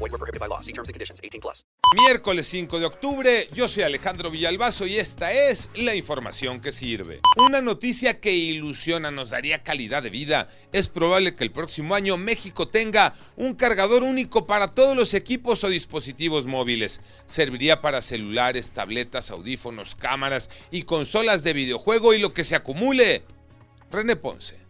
Void were prohibited by law. See terms and conditions. 18 plus. Miércoles 5 de octubre, yo soy Alejandro Villalbazo y esta es la información que sirve. Una noticia que ilusiona, nos daría calidad de vida. Es probable que el próximo año México tenga un cargador único para todos los equipos o dispositivos móviles. Serviría para celulares, tabletas, audífonos, cámaras y consolas de videojuego y lo que se acumule. René Ponce.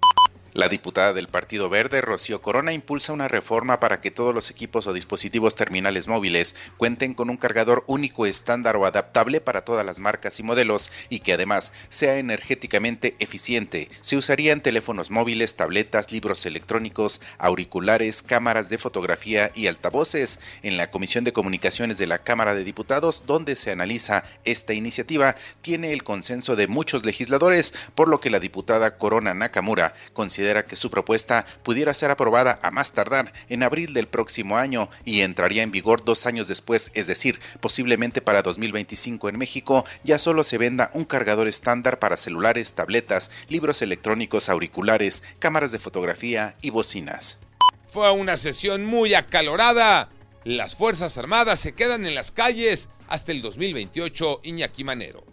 La diputada del Partido Verde, Rocío Corona, impulsa una reforma para que todos los equipos o dispositivos terminales móviles cuenten con un cargador único estándar o adaptable para todas las marcas y modelos y que además sea energéticamente eficiente. Se usaría en teléfonos móviles, tabletas, libros electrónicos, auriculares, cámaras de fotografía y altavoces. En la Comisión de Comunicaciones de la Cámara de Diputados, donde se analiza esta iniciativa, tiene el consenso de muchos legisladores, por lo que la diputada Corona Nakamura considera considera que su propuesta pudiera ser aprobada a más tardar en abril del próximo año y entraría en vigor dos años después, es decir, posiblemente para 2025 en México ya solo se venda un cargador estándar para celulares, tabletas, libros electrónicos, auriculares, cámaras de fotografía y bocinas. Fue una sesión muy acalorada. Las Fuerzas Armadas se quedan en las calles hasta el 2028, Iñaki Manero.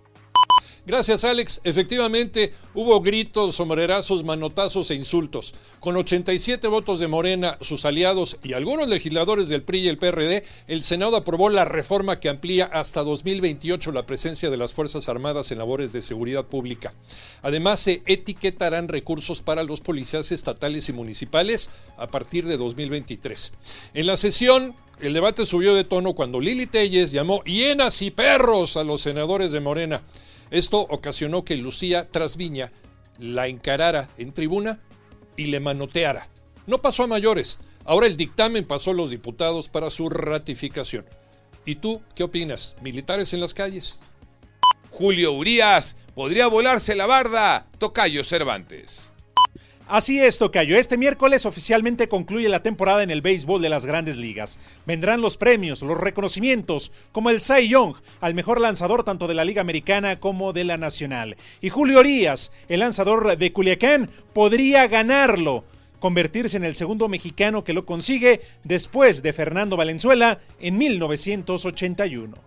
Gracias, Alex. Efectivamente, hubo gritos, sombrerazos, manotazos e insultos. Con 87 votos de Morena, sus aliados y algunos legisladores del PRI y el PRD, el Senado aprobó la reforma que amplía hasta 2028 la presencia de las Fuerzas Armadas en labores de seguridad pública. Además, se etiquetarán recursos para los policías estatales y municipales a partir de 2023. En la sesión, el debate subió de tono cuando Lili Telles llamó hienas y perros a los senadores de Morena. Esto ocasionó que Lucía Trasviña la encarara en tribuna y le manoteara. No pasó a mayores. Ahora el dictamen pasó a los diputados para su ratificación. ¿Y tú qué opinas? ¿Militares en las calles? Julio Urias podría volarse la barda. Tocayo Cervantes. Así es, Tocayo. Este miércoles oficialmente concluye la temporada en el béisbol de las grandes ligas. Vendrán los premios, los reconocimientos, como el Cy Young, al mejor lanzador tanto de la Liga Americana como de la Nacional. Y Julio Orías, el lanzador de Culiacán, podría ganarlo convertirse en el segundo mexicano que lo consigue después de Fernando Valenzuela en 1981.